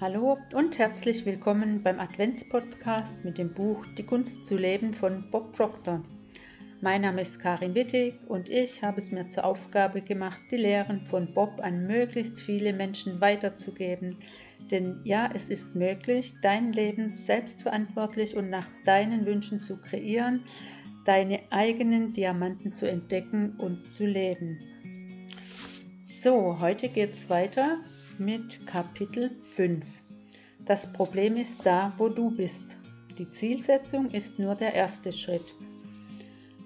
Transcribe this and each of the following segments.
Hallo und herzlich willkommen beim Adventspodcast mit dem Buch Die Kunst zu leben von Bob Proctor. Mein Name ist Karin Wittig und ich habe es mir zur Aufgabe gemacht, die Lehren von Bob an möglichst viele Menschen weiterzugeben. Denn ja, es ist möglich, dein Leben selbstverantwortlich und nach deinen Wünschen zu kreieren, deine eigenen Diamanten zu entdecken und zu leben. So, heute geht es weiter mit Kapitel 5. Das Problem ist da, wo du bist. Die Zielsetzung ist nur der erste Schritt.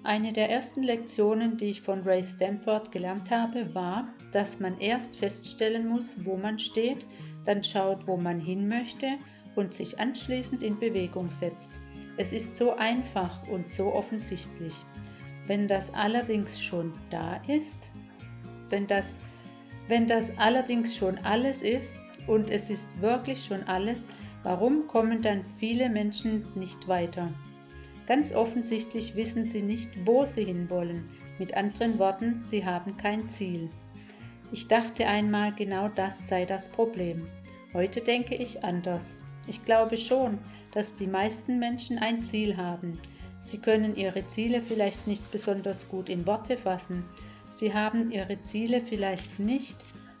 Eine der ersten Lektionen, die ich von Ray Stanford gelernt habe, war, dass man erst feststellen muss, wo man steht, dann schaut, wo man hin möchte und sich anschließend in Bewegung setzt. Es ist so einfach und so offensichtlich. Wenn das allerdings schon da ist, wenn das wenn das allerdings schon alles ist, und es ist wirklich schon alles, warum kommen dann viele Menschen nicht weiter? Ganz offensichtlich wissen sie nicht, wo sie hinwollen. Mit anderen Worten, sie haben kein Ziel. Ich dachte einmal, genau das sei das Problem. Heute denke ich anders. Ich glaube schon, dass die meisten Menschen ein Ziel haben. Sie können ihre Ziele vielleicht nicht besonders gut in Worte fassen, Sie haben Ihre Ziele vielleicht nicht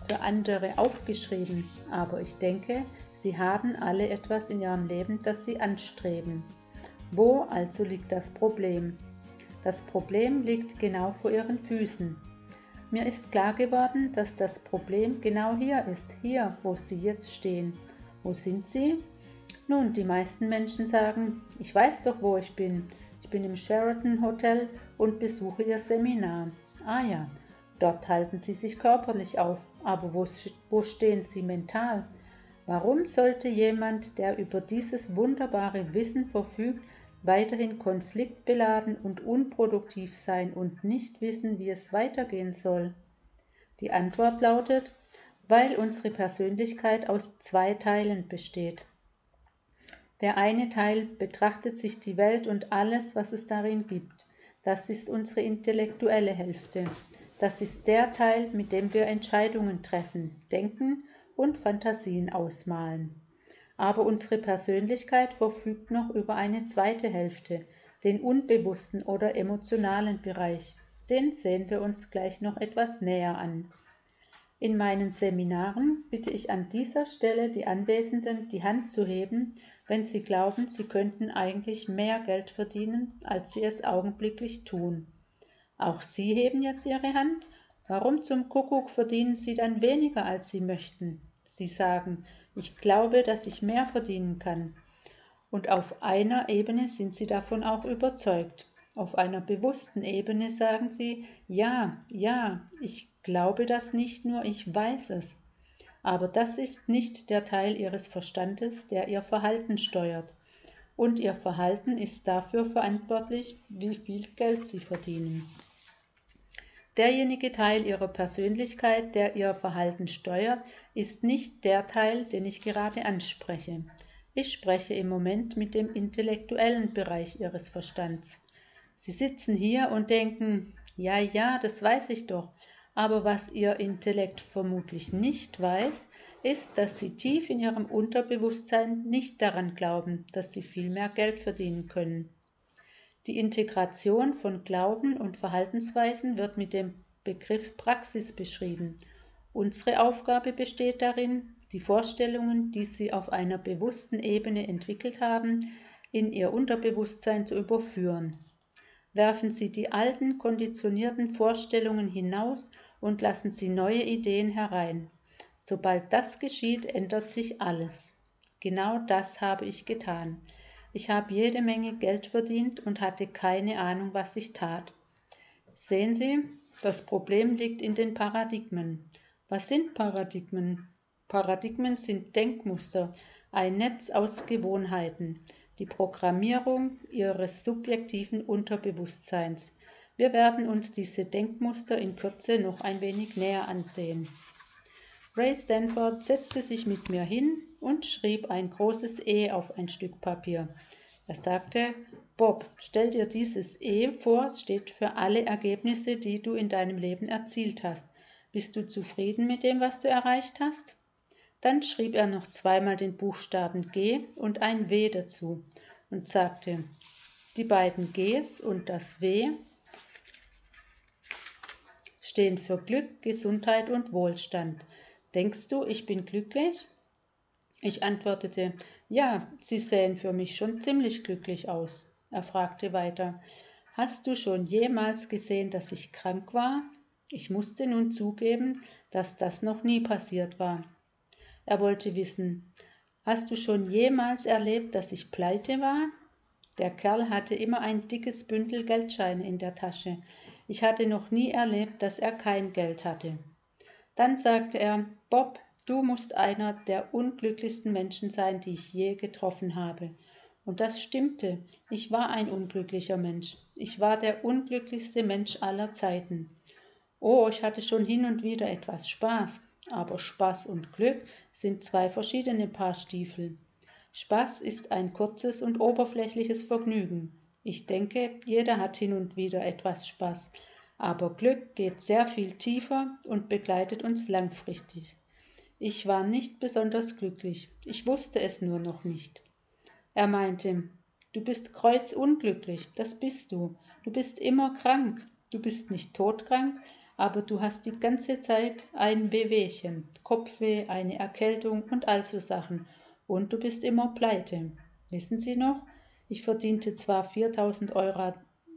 für andere aufgeschrieben, aber ich denke, Sie haben alle etwas in Ihrem Leben, das Sie anstreben. Wo also liegt das Problem? Das Problem liegt genau vor Ihren Füßen. Mir ist klar geworden, dass das Problem genau hier ist, hier, wo Sie jetzt stehen. Wo sind Sie? Nun, die meisten Menschen sagen, ich weiß doch, wo ich bin. Ich bin im Sheraton Hotel und besuche Ihr Seminar. Ah ja, dort halten sie sich körperlich auf, aber wo, wo stehen sie mental? Warum sollte jemand, der über dieses wunderbare Wissen verfügt, weiterhin konfliktbeladen und unproduktiv sein und nicht wissen, wie es weitergehen soll? Die Antwort lautet, weil unsere Persönlichkeit aus zwei Teilen besteht. Der eine Teil betrachtet sich die Welt und alles, was es darin gibt. Das ist unsere intellektuelle Hälfte. Das ist der Teil, mit dem wir Entscheidungen treffen, denken und Fantasien ausmalen. Aber unsere Persönlichkeit verfügt noch über eine zweite Hälfte, den unbewussten oder emotionalen Bereich. Den sehen wir uns gleich noch etwas näher an. In meinen Seminaren bitte ich an dieser Stelle die Anwesenden, die Hand zu heben, wenn sie glauben, sie könnten eigentlich mehr Geld verdienen, als sie es augenblicklich tun. Auch Sie heben jetzt Ihre Hand. Warum zum Kuckuck verdienen Sie dann weniger, als Sie möchten? Sie sagen, ich glaube, dass ich mehr verdienen kann. Und auf einer Ebene sind Sie davon auch überzeugt. Auf einer bewussten Ebene sagen Sie, ja, ja, ich glaube das nicht nur, ich weiß es. Aber das ist nicht der Teil Ihres Verstandes, der Ihr Verhalten steuert und Ihr Verhalten ist dafür verantwortlich, wie viel Geld Sie verdienen. Derjenige Teil Ihrer Persönlichkeit, der Ihr Verhalten steuert, ist nicht der Teil, den ich gerade anspreche. Ich spreche im Moment mit dem intellektuellen Bereich Ihres Verstands. Sie sitzen hier und denken, ja, ja, das weiß ich doch, aber was Ihr Intellekt vermutlich nicht weiß, ist, dass Sie tief in Ihrem Unterbewusstsein nicht daran glauben, dass Sie viel mehr Geld verdienen können. Die Integration von Glauben und Verhaltensweisen wird mit dem Begriff Praxis beschrieben. Unsere Aufgabe besteht darin, die Vorstellungen, die Sie auf einer bewussten Ebene entwickelt haben, in Ihr Unterbewusstsein zu überführen. Werfen Sie die alten, konditionierten Vorstellungen hinaus und lassen Sie neue Ideen herein. Sobald das geschieht, ändert sich alles. Genau das habe ich getan. Ich habe jede Menge Geld verdient und hatte keine Ahnung, was ich tat. Sehen Sie, das Problem liegt in den Paradigmen. Was sind Paradigmen? Paradigmen sind Denkmuster, ein Netz aus Gewohnheiten, die Programmierung Ihres subjektiven Unterbewusstseins. Wir werden uns diese Denkmuster in Kürze noch ein wenig näher ansehen. Ray Stanford setzte sich mit mir hin und schrieb ein großes E auf ein Stück Papier. Er sagte, Bob, stell dir dieses E vor, steht für alle Ergebnisse, die du in deinem Leben erzielt hast. Bist du zufrieden mit dem, was du erreicht hast? Dann schrieb er noch zweimal den Buchstaben G und ein W dazu und sagte, die beiden Gs und das W stehen für Glück, Gesundheit und Wohlstand. Denkst du, ich bin glücklich? Ich antwortete, ja, Sie sähen für mich schon ziemlich glücklich aus. Er fragte weiter, Hast du schon jemals gesehen, dass ich krank war? Ich musste nun zugeben, dass das noch nie passiert war. Er wollte wissen, Hast du schon jemals erlebt, dass ich pleite war? Der Kerl hatte immer ein dickes Bündel Geldscheine in der Tasche. Ich hatte noch nie erlebt, dass er kein Geld hatte. Dann sagte er, Bob, du musst einer der unglücklichsten Menschen sein, die ich je getroffen habe. Und das stimmte. Ich war ein unglücklicher Mensch. Ich war der unglücklichste Mensch aller Zeiten. Oh, ich hatte schon hin und wieder etwas Spaß, aber Spaß und Glück sind zwei verschiedene Paar Stiefel. Spaß ist ein kurzes und oberflächliches Vergnügen. Ich denke, jeder hat hin und wieder etwas Spaß, aber Glück geht sehr viel tiefer und begleitet uns langfristig. Ich war nicht besonders glücklich, ich wusste es nur noch nicht. Er meinte, du bist kreuzunglücklich, das bist du, du bist immer krank, du bist nicht todkrank, aber du hast die ganze Zeit ein Wehwehchen, Kopfweh, eine Erkältung und all so Sachen und du bist immer pleite. Wissen Sie noch? Ich verdiente zwar 4000 Euro,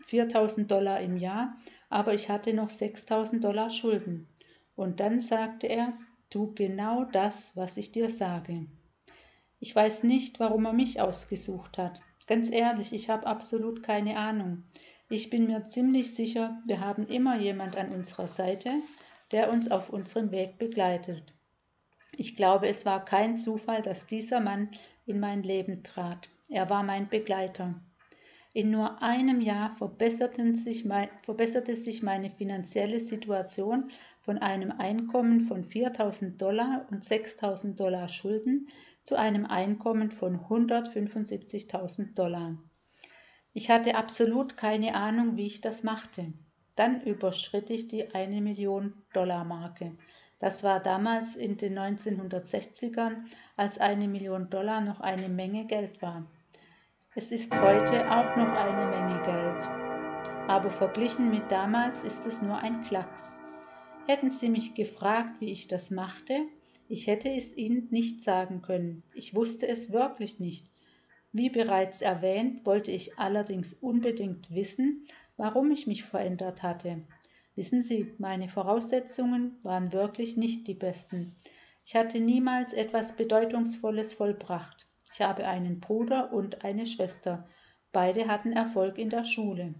4000 Dollar im Jahr, aber ich hatte noch 6000 Dollar Schulden. Und dann sagte er, tu genau das, was ich dir sage. Ich weiß nicht, warum er mich ausgesucht hat. Ganz ehrlich, ich habe absolut keine Ahnung. Ich bin mir ziemlich sicher, wir haben immer jemand an unserer Seite, der uns auf unserem Weg begleitet. Ich glaube, es war kein Zufall, dass dieser Mann in mein Leben trat. Er war mein Begleiter. In nur einem Jahr sich mein, verbesserte sich meine finanzielle Situation von einem Einkommen von 4000 Dollar und 6000 Dollar Schulden zu einem Einkommen von 175.000 Dollar. Ich hatte absolut keine Ahnung, wie ich das machte. Dann überschritt ich die eine Million Dollar Marke. Das war damals in den 1960ern, als eine Million Dollar noch eine Menge Geld war. Es ist heute auch noch eine Menge Geld. Aber verglichen mit damals ist es nur ein Klacks. Hätten Sie mich gefragt, wie ich das machte, ich hätte es Ihnen nicht sagen können. Ich wusste es wirklich nicht. Wie bereits erwähnt, wollte ich allerdings unbedingt wissen, warum ich mich verändert hatte. Wissen Sie, meine Voraussetzungen waren wirklich nicht die besten. Ich hatte niemals etwas Bedeutungsvolles vollbracht. Ich habe einen Bruder und eine Schwester. Beide hatten Erfolg in der Schule.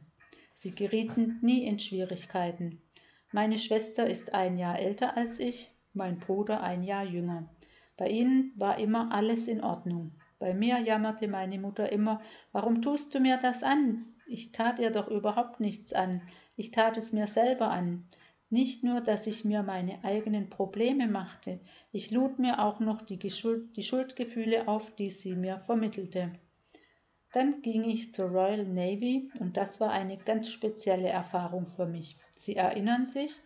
Sie gerieten nie in Schwierigkeiten. Meine Schwester ist ein Jahr älter als ich, mein Bruder ein Jahr jünger. Bei ihnen war immer alles in Ordnung. Bei mir jammerte meine Mutter immer, warum tust du mir das an? Ich tat ihr doch überhaupt nichts an. Ich tat es mir selber an. Nicht nur, dass ich mir meine eigenen Probleme machte, ich lud mir auch noch die, Geschuld, die Schuldgefühle auf, die sie mir vermittelte. Dann ging ich zur Royal Navy und das war eine ganz spezielle Erfahrung für mich. Sie erinnern sich,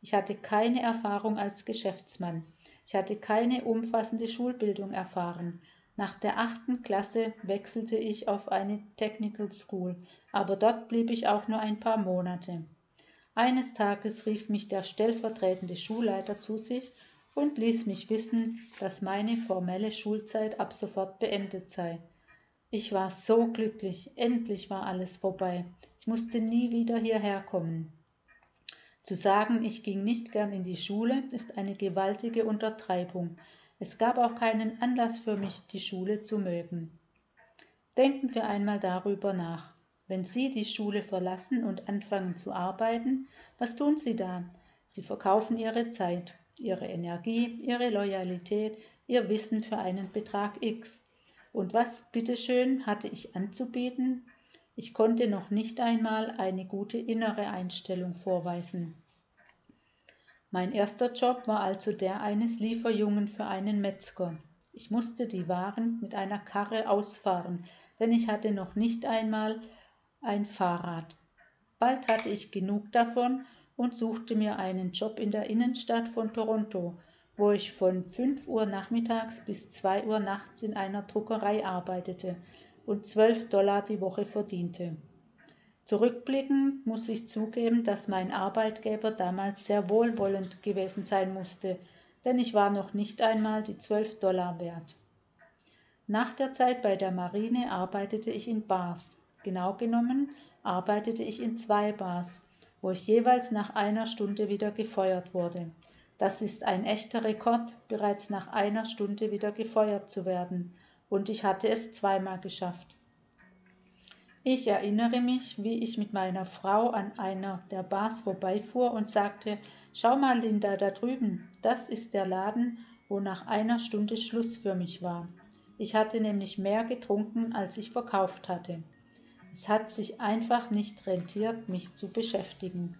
ich hatte keine Erfahrung als Geschäftsmann. Ich hatte keine umfassende Schulbildung erfahren. Nach der achten Klasse wechselte ich auf eine Technical School, aber dort blieb ich auch nur ein paar Monate. Eines Tages rief mich der stellvertretende Schulleiter zu sich und ließ mich wissen, dass meine formelle Schulzeit ab sofort beendet sei. Ich war so glücklich, endlich war alles vorbei. Ich musste nie wieder hierher kommen. Zu sagen, ich ging nicht gern in die Schule, ist eine gewaltige Untertreibung. Es gab auch keinen Anlass für mich, die Schule zu mögen. Denken wir einmal darüber nach. Wenn Sie die Schule verlassen und anfangen zu arbeiten, was tun Sie da? Sie verkaufen Ihre Zeit, Ihre Energie, Ihre Loyalität, Ihr Wissen für einen Betrag X. Und was, bitteschön, hatte ich anzubieten? Ich konnte noch nicht einmal eine gute innere Einstellung vorweisen. Mein erster Job war also der eines Lieferjungen für einen Metzger. Ich musste die Waren mit einer Karre ausfahren, denn ich hatte noch nicht einmal ein Fahrrad. Bald hatte ich genug davon und suchte mir einen Job in der Innenstadt von Toronto, wo ich von 5 Uhr nachmittags bis 2 Uhr nachts in einer Druckerei arbeitete und 12 Dollar die Woche verdiente. Zurückblickend muss ich zugeben, dass mein Arbeitgeber damals sehr wohlwollend gewesen sein musste, denn ich war noch nicht einmal die 12 Dollar wert. Nach der Zeit bei der Marine arbeitete ich in Bars. Genau genommen arbeitete ich in zwei Bars, wo ich jeweils nach einer Stunde wieder gefeuert wurde. Das ist ein echter Rekord, bereits nach einer Stunde wieder gefeuert zu werden, und ich hatte es zweimal geschafft. Ich erinnere mich, wie ich mit meiner Frau an einer der Bars vorbeifuhr und sagte, Schau mal, Linda, da drüben, das ist der Laden, wo nach einer Stunde Schluss für mich war. Ich hatte nämlich mehr getrunken, als ich verkauft hatte. Es hat sich einfach nicht rentiert, mich zu beschäftigen.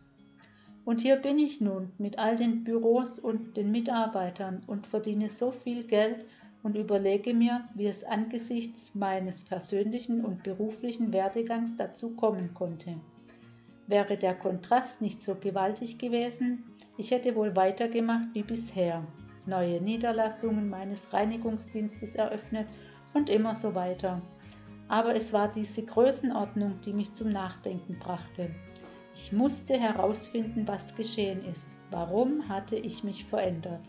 Und hier bin ich nun mit all den Büros und den Mitarbeitern und verdiene so viel Geld und überlege mir, wie es angesichts meines persönlichen und beruflichen Werdegangs dazu kommen konnte. Wäre der Kontrast nicht so gewaltig gewesen, ich hätte wohl weitergemacht wie bisher, neue Niederlassungen meines Reinigungsdienstes eröffnet und immer so weiter. Aber es war diese Größenordnung, die mich zum Nachdenken brachte. Ich musste herausfinden, was geschehen ist. Warum hatte ich mich verändert?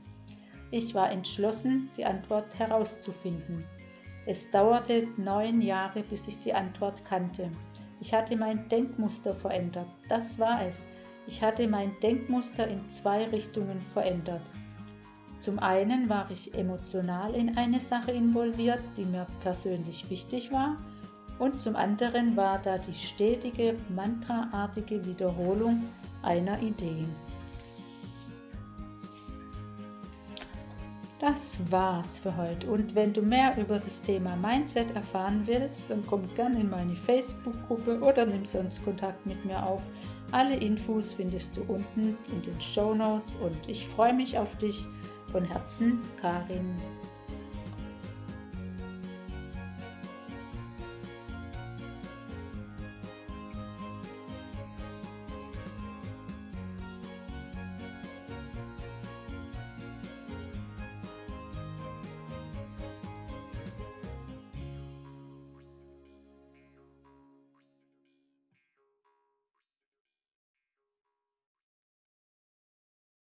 Ich war entschlossen, die Antwort herauszufinden. Es dauerte neun Jahre, bis ich die Antwort kannte. Ich hatte mein Denkmuster verändert. Das war es. Ich hatte mein Denkmuster in zwei Richtungen verändert. Zum einen war ich emotional in eine Sache involviert, die mir persönlich wichtig war, und zum anderen war da die stetige, mantraartige Wiederholung einer Idee. Das war's für heute. Und wenn du mehr über das Thema Mindset erfahren willst, dann komm gerne in meine Facebook-Gruppe oder nimm sonst Kontakt mit mir auf. Alle Infos findest du unten in den Show Notes und ich freue mich auf dich. Von Herzen, Karin.